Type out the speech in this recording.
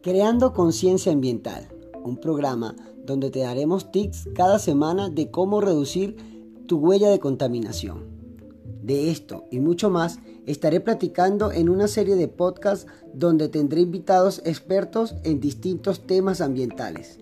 Creando Conciencia Ambiental, un programa donde te daremos tips cada semana de cómo reducir tu huella de contaminación. De esto y mucho más estaré platicando en una serie de podcasts donde tendré invitados expertos en distintos temas ambientales.